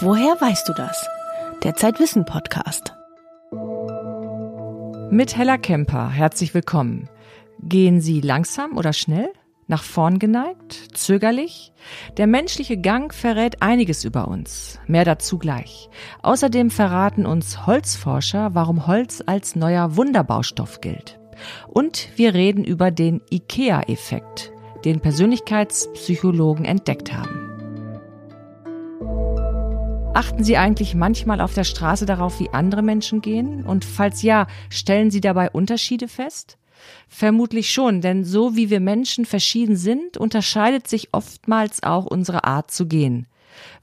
Woher weißt du das? Der Zeitwissen Podcast. Mit Hella Kemper, herzlich willkommen. Gehen Sie langsam oder schnell? Nach vorn geneigt? Zögerlich? Der menschliche Gang verrät einiges über uns. Mehr dazu gleich. Außerdem verraten uns Holzforscher, warum Holz als neuer Wunderbaustoff gilt. Und wir reden über den IKEA-Effekt, den Persönlichkeitspsychologen entdeckt haben. Achten Sie eigentlich manchmal auf der Straße darauf, wie andere Menschen gehen? Und falls ja, stellen Sie dabei Unterschiede fest? Vermutlich schon, denn so wie wir Menschen verschieden sind, unterscheidet sich oftmals auch unsere Art zu gehen.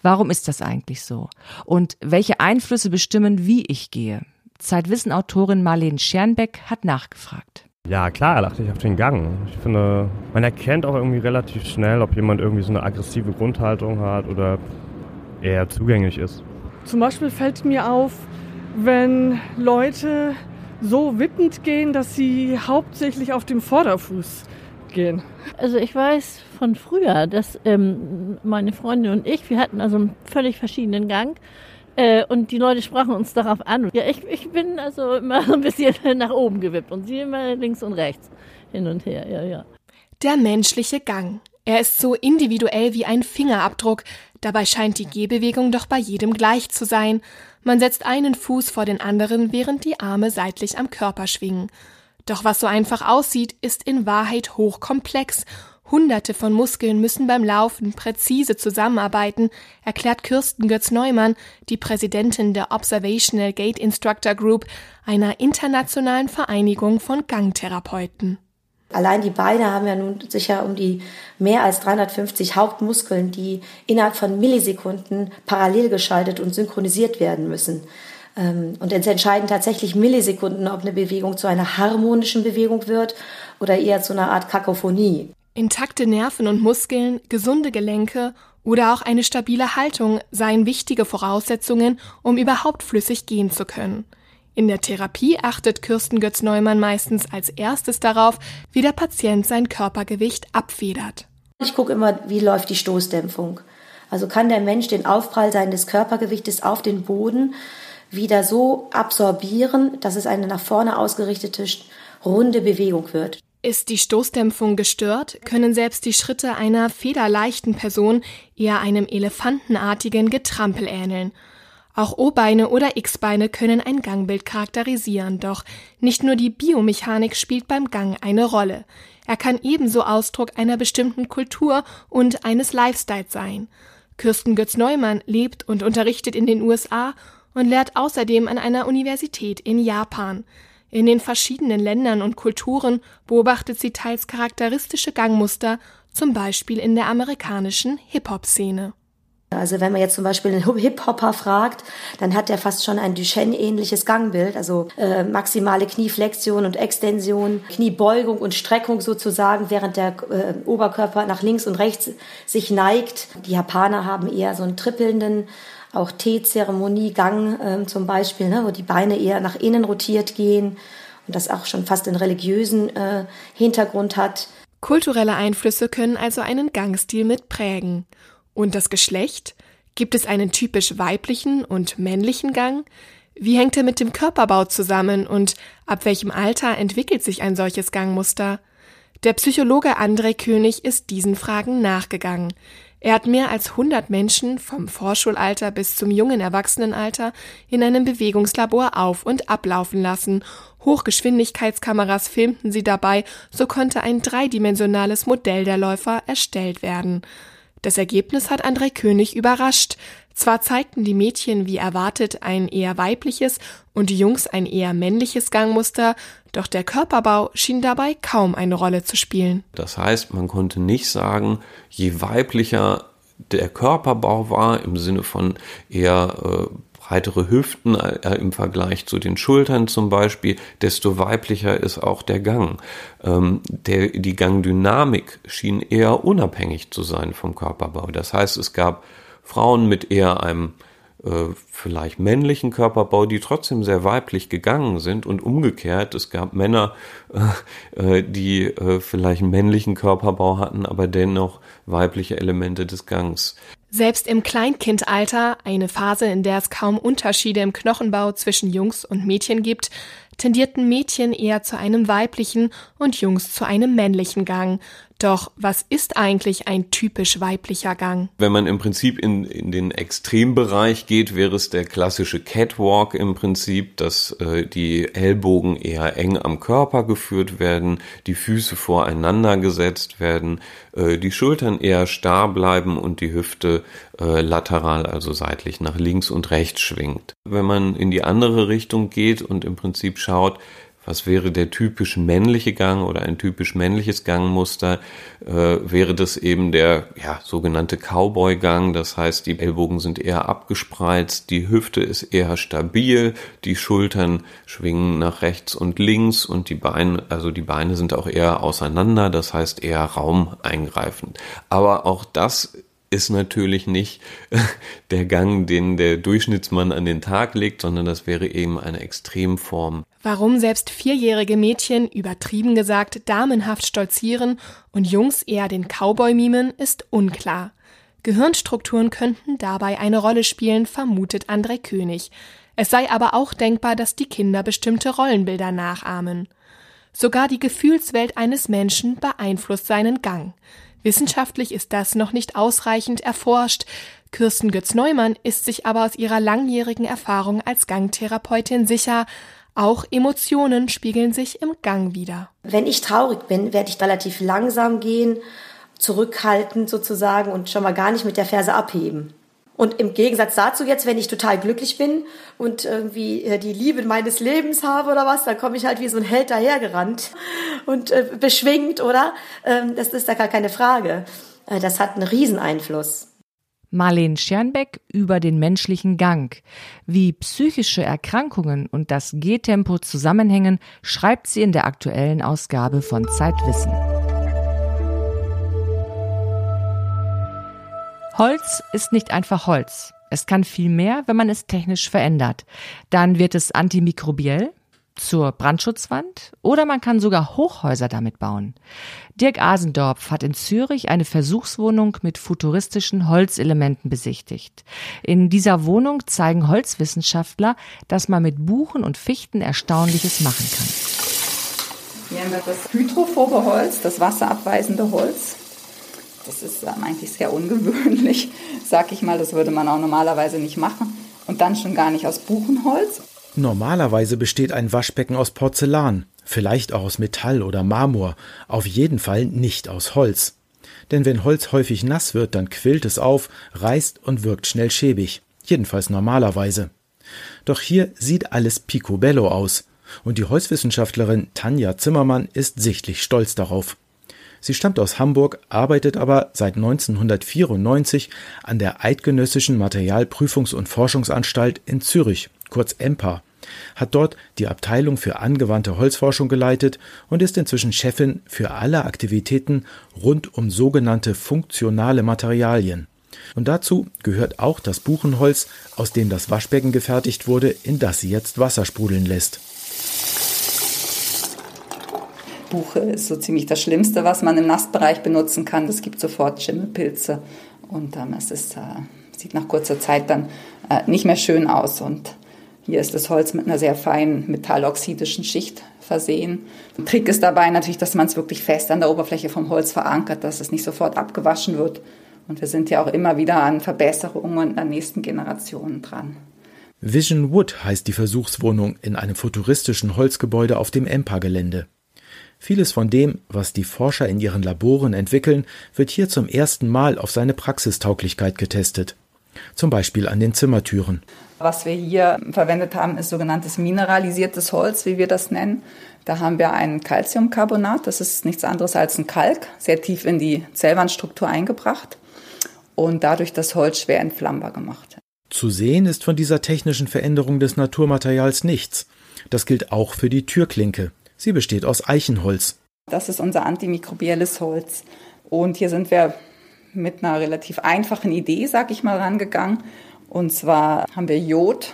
Warum ist das eigentlich so? Und welche Einflüsse bestimmen, wie ich gehe? Zeitwissen-Autorin Marlene Schernbeck hat nachgefragt. Ja, klar, achte ich auf den Gang. Ich finde, man erkennt auch irgendwie relativ schnell, ob jemand irgendwie so eine aggressive Grundhaltung hat oder eher zugänglich ist. Zum Beispiel fällt mir auf, wenn Leute so wippend gehen, dass sie hauptsächlich auf dem Vorderfuß gehen. Also ich weiß von früher, dass ähm, meine Freundin und ich, wir hatten also einen völlig verschiedenen Gang. Äh, und die Leute sprachen uns darauf an. Ja, ich, ich bin also immer so ein bisschen nach oben gewippt und sie immer links und rechts hin und her, ja, ja. Der menschliche Gang. Er ist so individuell wie ein Fingerabdruck, dabei scheint die Gehbewegung doch bei jedem gleich zu sein. Man setzt einen Fuß vor den anderen, während die Arme seitlich am Körper schwingen. Doch was so einfach aussieht, ist in Wahrheit hochkomplex. Hunderte von Muskeln müssen beim Laufen präzise zusammenarbeiten, erklärt Kirsten Götz-Neumann, die Präsidentin der Observational Gait Instructor Group, einer internationalen Vereinigung von Gangtherapeuten. Allein die Beine haben ja nun sicher um die mehr als 350 Hauptmuskeln, die innerhalb von Millisekunden parallel geschaltet und synchronisiert werden müssen. Ähm, und es entscheiden tatsächlich Millisekunden, ob eine Bewegung zu einer harmonischen Bewegung wird oder eher zu einer Art Kakophonie. Intakte Nerven und Muskeln, gesunde Gelenke oder auch eine stabile Haltung seien wichtige Voraussetzungen, um überhaupt flüssig gehen zu können. In der Therapie achtet Kirsten Götz-Neumann meistens als erstes darauf, wie der Patient sein Körpergewicht abfedert. Ich gucke immer, wie läuft die Stoßdämpfung. Also kann der Mensch den Aufprall seines Körpergewichtes auf den Boden wieder so absorbieren, dass es eine nach vorne ausgerichtete runde Bewegung wird. Ist die Stoßdämpfung gestört, können selbst die Schritte einer federleichten Person eher einem elefantenartigen Getrampel ähneln. Auch O-Beine oder X-Beine können ein Gangbild charakterisieren, doch nicht nur die Biomechanik spielt beim Gang eine Rolle. Er kann ebenso Ausdruck einer bestimmten Kultur und eines Lifestyles sein. Kirsten Götz-Neumann lebt und unterrichtet in den USA und lehrt außerdem an einer Universität in Japan. In den verschiedenen Ländern und Kulturen beobachtet sie teils charakteristische Gangmuster, zum Beispiel in der amerikanischen Hip-Hop-Szene. Also wenn man jetzt zum Beispiel einen Hip-Hopper fragt, dann hat er fast schon ein Duchenne-ähnliches Gangbild, also äh, maximale Knieflexion und Extension, Kniebeugung und Streckung sozusagen, während der äh, Oberkörper nach links und rechts sich neigt. Die Japaner haben eher so einen trippelnden, auch Teezeremonie-Gang äh, zum Beispiel, ne, wo die Beine eher nach innen rotiert gehen und das auch schon fast einen religiösen äh, Hintergrund hat. Kulturelle Einflüsse können also einen Gangstil mitprägen. Und das Geschlecht? Gibt es einen typisch weiblichen und männlichen Gang? Wie hängt er mit dem Körperbau zusammen und ab welchem Alter entwickelt sich ein solches Gangmuster? Der Psychologe André König ist diesen Fragen nachgegangen. Er hat mehr als 100 Menschen vom Vorschulalter bis zum jungen Erwachsenenalter in einem Bewegungslabor auf- und ablaufen lassen. Hochgeschwindigkeitskameras filmten sie dabei, so konnte ein dreidimensionales Modell der Läufer erstellt werden. Das Ergebnis hat André König überrascht. Zwar zeigten die Mädchen wie erwartet ein eher weibliches und die Jungs ein eher männliches Gangmuster, doch der Körperbau schien dabei kaum eine Rolle zu spielen. Das heißt, man konnte nicht sagen, je weiblicher der Körperbau war, im Sinne von eher äh, breitere Hüften äh, im Vergleich zu den Schultern zum Beispiel, desto weiblicher ist auch der Gang. Ähm, der, die Gangdynamik schien eher unabhängig zu sein vom Körperbau. Das heißt, es gab Frauen mit eher einem äh, vielleicht männlichen Körperbau, die trotzdem sehr weiblich gegangen sind und umgekehrt. Es gab Männer, äh, äh die vielleicht einen männlichen Körperbau hatten, aber dennoch weibliche Elemente des Gangs. Selbst im Kleinkindalter, eine Phase, in der es kaum Unterschiede im Knochenbau zwischen Jungs und Mädchen gibt, tendierten Mädchen eher zu einem weiblichen und Jungs zu einem männlichen Gang. Doch was ist eigentlich ein typisch weiblicher Gang? Wenn man im Prinzip in, in den Extrembereich geht, wäre es der klassische Catwalk im Prinzip, dass äh, die Ellbogen eher eng am Körper geführt werden, die Füße voreinander gesetzt werden, äh, die Schultern eher starr bleiben und die Hüfte äh, lateral, also seitlich nach links und rechts schwingt. Wenn man in die andere Richtung geht und im Prinzip schaut, was wäre der typisch männliche Gang oder ein typisch männliches Gangmuster, äh, wäre das eben der ja, sogenannte Cowboy-Gang. Das heißt, die Ellbogen sind eher abgespreizt, die Hüfte ist eher stabil, die Schultern schwingen nach rechts und links und die Beine, also die Beine sind auch eher auseinander, das heißt eher raumeingreifend. Aber auch das ist natürlich nicht der Gang, den der Durchschnittsmann an den Tag legt, sondern das wäre eben eine Extremform. Warum selbst vierjährige Mädchen, übertrieben gesagt, damenhaft stolzieren und Jungs eher den Cowboy mimen, ist unklar. Gehirnstrukturen könnten dabei eine Rolle spielen, vermutet André König. Es sei aber auch denkbar, dass die Kinder bestimmte Rollenbilder nachahmen. Sogar die Gefühlswelt eines Menschen beeinflusst seinen Gang. Wissenschaftlich ist das noch nicht ausreichend erforscht. Kirsten Götz-Neumann ist sich aber aus ihrer langjährigen Erfahrung als Gangtherapeutin sicher, auch Emotionen spiegeln sich im Gang wieder. Wenn ich traurig bin, werde ich relativ langsam gehen, zurückhaltend sozusagen und schon mal gar nicht mit der Ferse abheben. Und im Gegensatz dazu jetzt, wenn ich total glücklich bin und irgendwie äh, die Liebe meines Lebens habe oder was, dann komme ich halt wie so ein Held dahergerannt und äh, beschwingt, oder? Ähm, das ist da gar keine Frage. Äh, das hat einen Rieseneinfluss. Marlene Schernbeck über den menschlichen Gang. Wie psychische Erkrankungen und das Gehtempo zusammenhängen, schreibt sie in der aktuellen Ausgabe von Zeitwissen. Holz ist nicht einfach Holz. Es kann viel mehr, wenn man es technisch verändert. Dann wird es antimikrobiell zur Brandschutzwand oder man kann sogar Hochhäuser damit bauen. Dirk Asendorf hat in Zürich eine Versuchswohnung mit futuristischen Holzelementen besichtigt. In dieser Wohnung zeigen Holzwissenschaftler, dass man mit Buchen und Fichten Erstaunliches machen kann. Hier haben wir das hydrophobe Holz, das wasserabweisende Holz. Das ist eigentlich sehr ungewöhnlich, sag ich mal. Das würde man auch normalerweise nicht machen. Und dann schon gar nicht aus Buchenholz. Normalerweise besteht ein Waschbecken aus Porzellan, vielleicht auch aus Metall oder Marmor, auf jeden Fall nicht aus Holz. Denn wenn Holz häufig nass wird, dann quillt es auf, reißt und wirkt schnell schäbig, jedenfalls normalerweise. Doch hier sieht alles picobello aus, und die Holzwissenschaftlerin Tanja Zimmermann ist sichtlich stolz darauf. Sie stammt aus Hamburg, arbeitet aber seit 1994 an der Eidgenössischen Materialprüfungs- und Forschungsanstalt in Zürich, kurz EMPA, hat dort die Abteilung für angewandte Holzforschung geleitet und ist inzwischen Chefin für alle Aktivitäten rund um sogenannte funktionale Materialien. Und dazu gehört auch das Buchenholz, aus dem das Waschbecken gefertigt wurde, in das sie jetzt Wasser sprudeln lässt. Buche ist so ziemlich das Schlimmste, was man im Nassbereich benutzen kann. Es gibt sofort Schimmelpilze und ähm, es ist, äh, sieht nach kurzer Zeit dann äh, nicht mehr schön aus. Und hier ist das Holz mit einer sehr feinen metalloxidischen Schicht versehen. Der Trick ist dabei natürlich, dass man es wirklich fest an der Oberfläche vom Holz verankert, dass es nicht sofort abgewaschen wird. Und wir sind ja auch immer wieder an Verbesserungen an nächsten Generationen dran. Vision Wood heißt die Versuchswohnung in einem futuristischen Holzgebäude auf dem EMPA-Gelände. Vieles von dem, was die Forscher in ihren Laboren entwickeln, wird hier zum ersten Mal auf seine Praxistauglichkeit getestet. Zum Beispiel an den Zimmertüren. Was wir hier verwendet haben, ist sogenanntes mineralisiertes Holz, wie wir das nennen. Da haben wir ein Calciumcarbonat, das ist nichts anderes als ein Kalk, sehr tief in die Zellwandstruktur eingebracht und dadurch das Holz schwer entflammbar gemacht. Zu sehen ist von dieser technischen Veränderung des Naturmaterials nichts. Das gilt auch für die Türklinke. Sie besteht aus Eichenholz. Das ist unser antimikrobielles Holz. Und hier sind wir mit einer relativ einfachen Idee, sag ich mal, rangegangen. Und zwar haben wir Jod,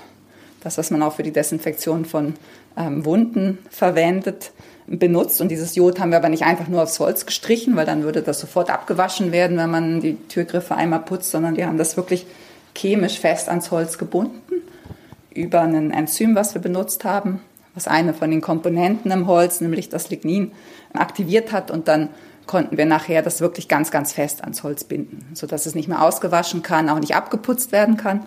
das, was man auch für die Desinfektion von ähm, Wunden verwendet, benutzt. Und dieses Jod haben wir aber nicht einfach nur aufs Holz gestrichen, weil dann würde das sofort abgewaschen werden, wenn man die Türgriffe einmal putzt, sondern wir haben das wirklich chemisch fest ans Holz gebunden über ein Enzym, was wir benutzt haben, was eine von den Komponenten im Holz, nämlich das Lignin, aktiviert hat und dann konnten wir nachher das wirklich ganz, ganz fest ans Holz binden, sodass es nicht mehr ausgewaschen kann, auch nicht abgeputzt werden kann.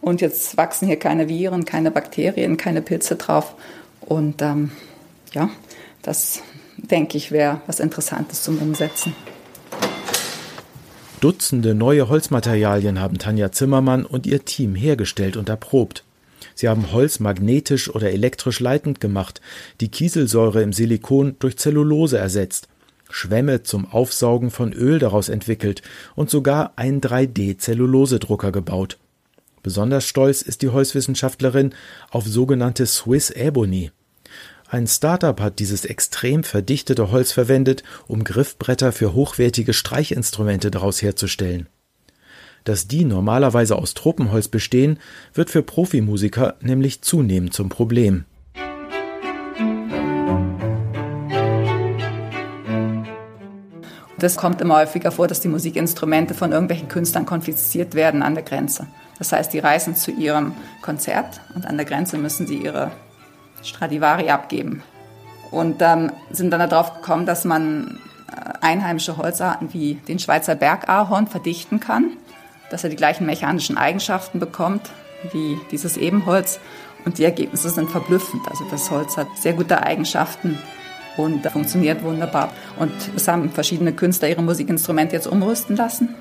Und jetzt wachsen hier keine Viren, keine Bakterien, keine Pilze drauf. Und ähm, ja, das denke ich wäre was Interessantes zum Umsetzen. Dutzende neue Holzmaterialien haben Tanja Zimmermann und ihr Team hergestellt und erprobt. Sie haben Holz magnetisch oder elektrisch leitend gemacht, die Kieselsäure im Silikon durch Zellulose ersetzt, Schwämme zum Aufsaugen von Öl daraus entwickelt und sogar einen 3D-Zellulosedrucker gebaut. Besonders stolz ist die Holzwissenschaftlerin auf sogenannte Swiss Ebony. Ein Startup hat dieses extrem verdichtete Holz verwendet, um Griffbretter für hochwertige Streichinstrumente daraus herzustellen. Dass die normalerweise aus Tropenholz bestehen, wird für Profimusiker nämlich zunehmend zum Problem. Das kommt immer häufiger vor, dass die Musikinstrumente von irgendwelchen Künstlern konfisziert werden an der Grenze. Das heißt, die reisen zu ihrem Konzert und an der Grenze müssen sie ihre Stradivari abgeben. Und ähm, sind dann darauf gekommen, dass man äh, einheimische Holzarten wie den Schweizer Bergahorn verdichten kann dass er die gleichen mechanischen Eigenschaften bekommt wie dieses Ebenholz. Und die Ergebnisse sind verblüffend. Also das Holz hat sehr gute Eigenschaften und funktioniert wunderbar. Und es haben verschiedene Künstler ihre Musikinstrumente jetzt umrüsten lassen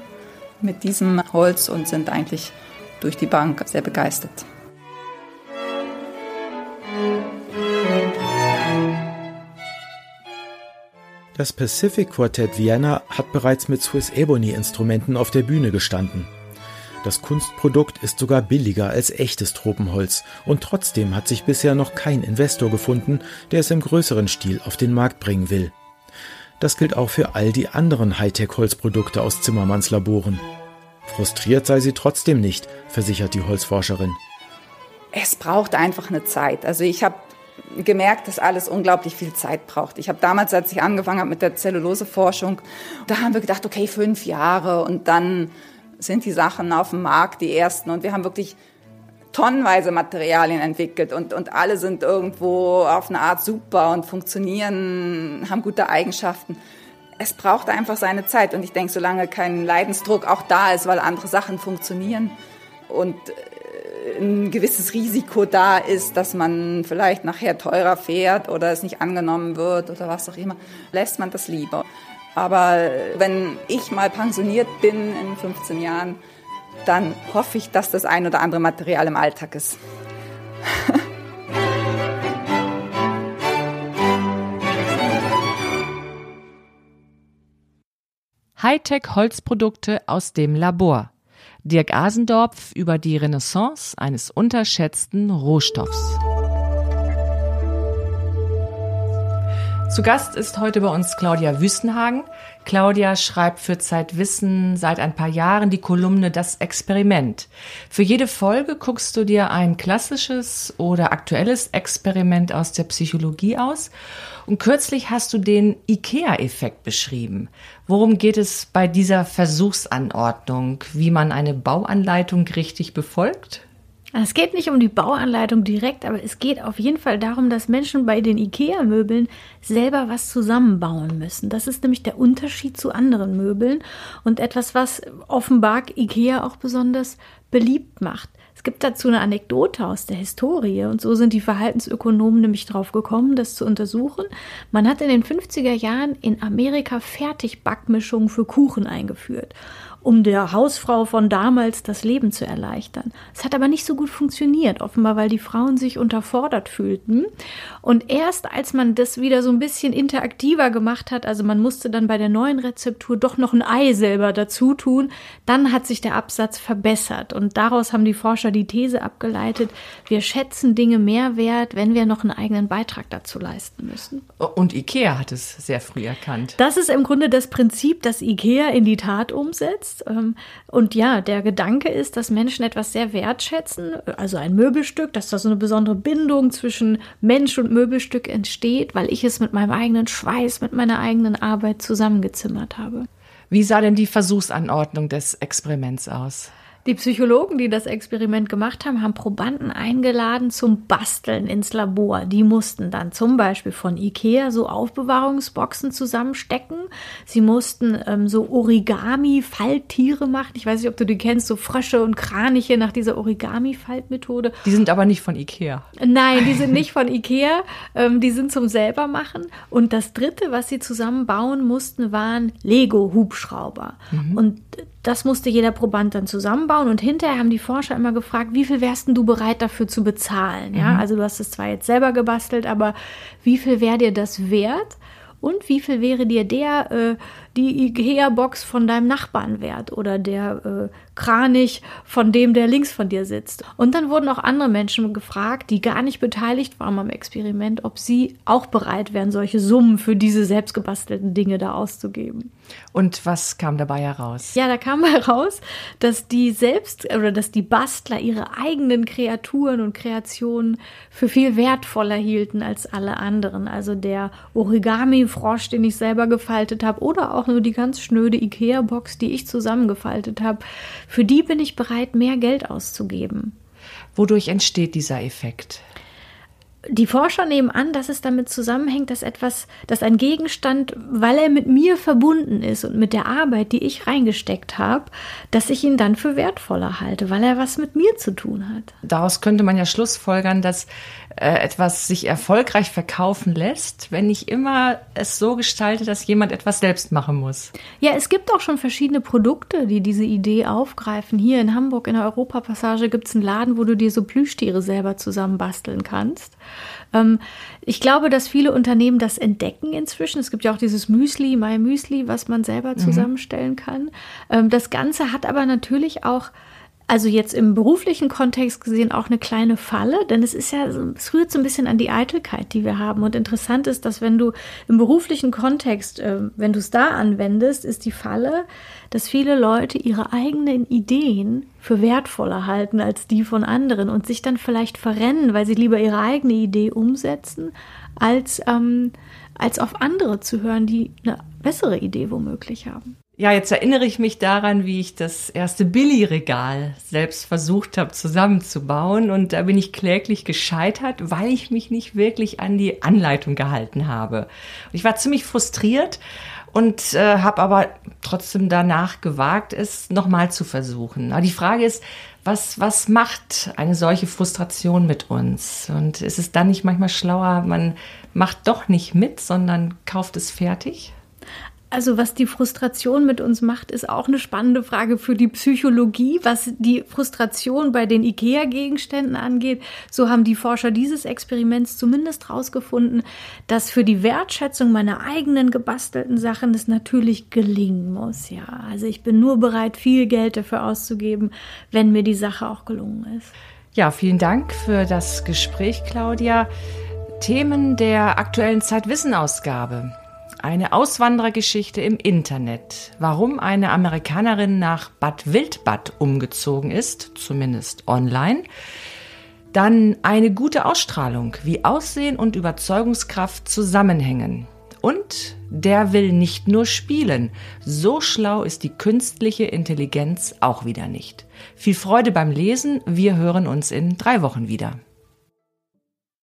mit diesem Holz und sind eigentlich durch die Bank sehr begeistert. Das Pacific Quartet Vienna hat bereits mit Swiss Ebony Instrumenten auf der Bühne gestanden. Das Kunstprodukt ist sogar billiger als echtes Tropenholz und trotzdem hat sich bisher noch kein Investor gefunden, der es im größeren Stil auf den Markt bringen will. Das gilt auch für all die anderen Hightech-Holzprodukte aus Zimmermanns Laboren. Frustriert sei sie trotzdem nicht, versichert die Holzforscherin. Es braucht einfach eine Zeit. Also ich habe gemerkt, dass alles unglaublich viel Zeit braucht. Ich habe damals, als ich angefangen habe mit der Zelluloseforschung, da haben wir gedacht, okay, fünf Jahre und dann sind die Sachen auf dem Markt, die ersten. Und wir haben wirklich tonnenweise Materialien entwickelt und, und alle sind irgendwo auf eine Art super und funktionieren, haben gute Eigenschaften. Es braucht einfach seine Zeit und ich denke, solange kein Leidensdruck auch da ist, weil andere Sachen funktionieren und ein gewisses Risiko da ist, dass man vielleicht nachher teurer fährt oder es nicht angenommen wird oder was auch immer, lässt man das lieber. Aber wenn ich mal pensioniert bin in 15 Jahren, dann hoffe ich, dass das ein oder andere Material im Alltag ist. Hightech-Holzprodukte aus dem Labor. Dirk Asendorf über die Renaissance eines unterschätzten Rohstoffs. Zu Gast ist heute bei uns Claudia Wüstenhagen. Claudia schreibt für Zeitwissen seit ein paar Jahren die Kolumne Das Experiment. Für jede Folge guckst du dir ein klassisches oder aktuelles Experiment aus der Psychologie aus. Und kürzlich hast du den IKEA-Effekt beschrieben. Worum geht es bei dieser Versuchsanordnung? Wie man eine Bauanleitung richtig befolgt? Es geht nicht um die Bauanleitung direkt, aber es geht auf jeden Fall darum, dass Menschen bei den IKEA-Möbeln selber was zusammenbauen müssen. Das ist nämlich der Unterschied zu anderen Möbeln und etwas, was offenbar IKEA auch besonders beliebt macht. Es gibt dazu eine Anekdote aus der Historie und so sind die Verhaltensökonomen nämlich drauf gekommen, das zu untersuchen. Man hat in den 50er Jahren in Amerika Fertigbackmischungen für Kuchen eingeführt um der Hausfrau von damals das Leben zu erleichtern. Es hat aber nicht so gut funktioniert, offenbar, weil die Frauen sich unterfordert fühlten. Und erst als man das wieder so ein bisschen interaktiver gemacht hat, also man musste dann bei der neuen Rezeptur doch noch ein Ei selber dazu tun, dann hat sich der Absatz verbessert. Und daraus haben die Forscher die These abgeleitet, wir schätzen Dinge mehr wert, wenn wir noch einen eigenen Beitrag dazu leisten müssen. Und IKEA hat es sehr früh erkannt. Das ist im Grunde das Prinzip, das IKEA in die Tat umsetzt. Ähm, und ja, der Gedanke ist, dass Menschen etwas sehr wertschätzen, also ein Möbelstück, dass da so eine besondere Bindung zwischen Mensch und Möbelstück entsteht, weil ich es mit meinem eigenen Schweiß, mit meiner eigenen Arbeit zusammengezimmert habe. Wie sah denn die Versuchsanordnung des Experiments aus? Die Psychologen, die das Experiment gemacht haben, haben Probanden eingeladen zum Basteln ins Labor. Die mussten dann zum Beispiel von Ikea so Aufbewahrungsboxen zusammenstecken. Sie mussten ähm, so Origami-Falttiere machen. Ich weiß nicht, ob du die kennst, so Frösche und Kraniche nach dieser Origami-Faltmethode. Die sind aber nicht von Ikea. Nein, die sind nicht von Ikea. Ähm, die sind zum selbermachen. Und das dritte, was sie zusammenbauen mussten, waren Lego-Hubschrauber. Mhm. Und das musste jeder Proband dann zusammenbauen und hinterher haben die Forscher immer gefragt, wie viel wärst du bereit dafür zu bezahlen? Ja, mhm. also du hast es zwar jetzt selber gebastelt, aber wie viel wäre dir das wert? Und wie viel wäre dir der äh, die Ikea-Box von deinem Nachbarn wert oder der äh, Kranich von dem, der links von dir sitzt. Und dann wurden auch andere Menschen gefragt, die gar nicht beteiligt waren am Experiment, ob sie auch bereit wären, solche Summen für diese selbstgebastelten Dinge da auszugeben. Und was kam dabei heraus? Ja, da kam heraus, dass die selbst oder dass die Bastler ihre eigenen Kreaturen und Kreationen für viel wertvoller hielten als alle anderen. Also der Origami-Frosch, den ich selber gefaltet habe, oder auch nur die ganz schnöde Ikea-Box, die ich zusammengefaltet habe, für die bin ich bereit, mehr Geld auszugeben. Wodurch entsteht dieser Effekt? Die Forscher nehmen an, dass es damit zusammenhängt, dass etwas, dass ein Gegenstand, weil er mit mir verbunden ist und mit der Arbeit, die ich reingesteckt habe, dass ich ihn dann für wertvoller halte, weil er was mit mir zu tun hat. Daraus könnte man ja schlussfolgern, dass äh, etwas sich erfolgreich verkaufen lässt, wenn ich immer es so gestalte, dass jemand etwas selbst machen muss. Ja, es gibt auch schon verschiedene Produkte, die diese Idee aufgreifen. Hier in Hamburg in der Europapassage gibt es einen Laden, wo du dir so Plüschtiere selber zusammenbasteln kannst. Ähm, ich glaube, dass viele Unternehmen das entdecken inzwischen. Es gibt ja auch dieses Müsli, My Müsli, was man selber mhm. zusammenstellen kann. Ähm, das Ganze hat aber natürlich auch also jetzt im beruflichen Kontext gesehen auch eine kleine Falle, denn es ist ja, es rührt so ein bisschen an die Eitelkeit, die wir haben. Und interessant ist, dass wenn du im beruflichen Kontext, äh, wenn du es da anwendest, ist die Falle, dass viele Leute ihre eigenen Ideen für wertvoller halten als die von anderen und sich dann vielleicht verrennen, weil sie lieber ihre eigene Idee umsetzen, als, ähm, als auf andere zu hören, die eine bessere Idee womöglich haben. Ja, jetzt erinnere ich mich daran, wie ich das erste Billy-Regal selbst versucht habe zusammenzubauen und da bin ich kläglich gescheitert, weil ich mich nicht wirklich an die Anleitung gehalten habe. Ich war ziemlich frustriert und äh, habe aber trotzdem danach gewagt, es nochmal zu versuchen. Aber die Frage ist, was, was macht eine solche Frustration mit uns? Und ist es dann nicht manchmal schlauer, man macht doch nicht mit, sondern kauft es fertig? Also was die Frustration mit uns macht, ist auch eine spannende Frage für die Psychologie. Was die Frustration bei den IKEA-Gegenständen angeht, so haben die Forscher dieses Experiments zumindest herausgefunden, dass für die Wertschätzung meiner eigenen gebastelten Sachen es natürlich gelingen muss. Ja, also ich bin nur bereit, viel Geld dafür auszugeben, wenn mir die Sache auch gelungen ist. Ja, vielen Dank für das Gespräch, Claudia. Themen der aktuellen Zeitwissen-Ausgabe. Eine Auswanderergeschichte im Internet. Warum eine Amerikanerin nach Bad Wildbad umgezogen ist, zumindest online. Dann eine gute Ausstrahlung, wie Aussehen und Überzeugungskraft zusammenhängen. Und der will nicht nur spielen. So schlau ist die künstliche Intelligenz auch wieder nicht. Viel Freude beim Lesen. Wir hören uns in drei Wochen wieder.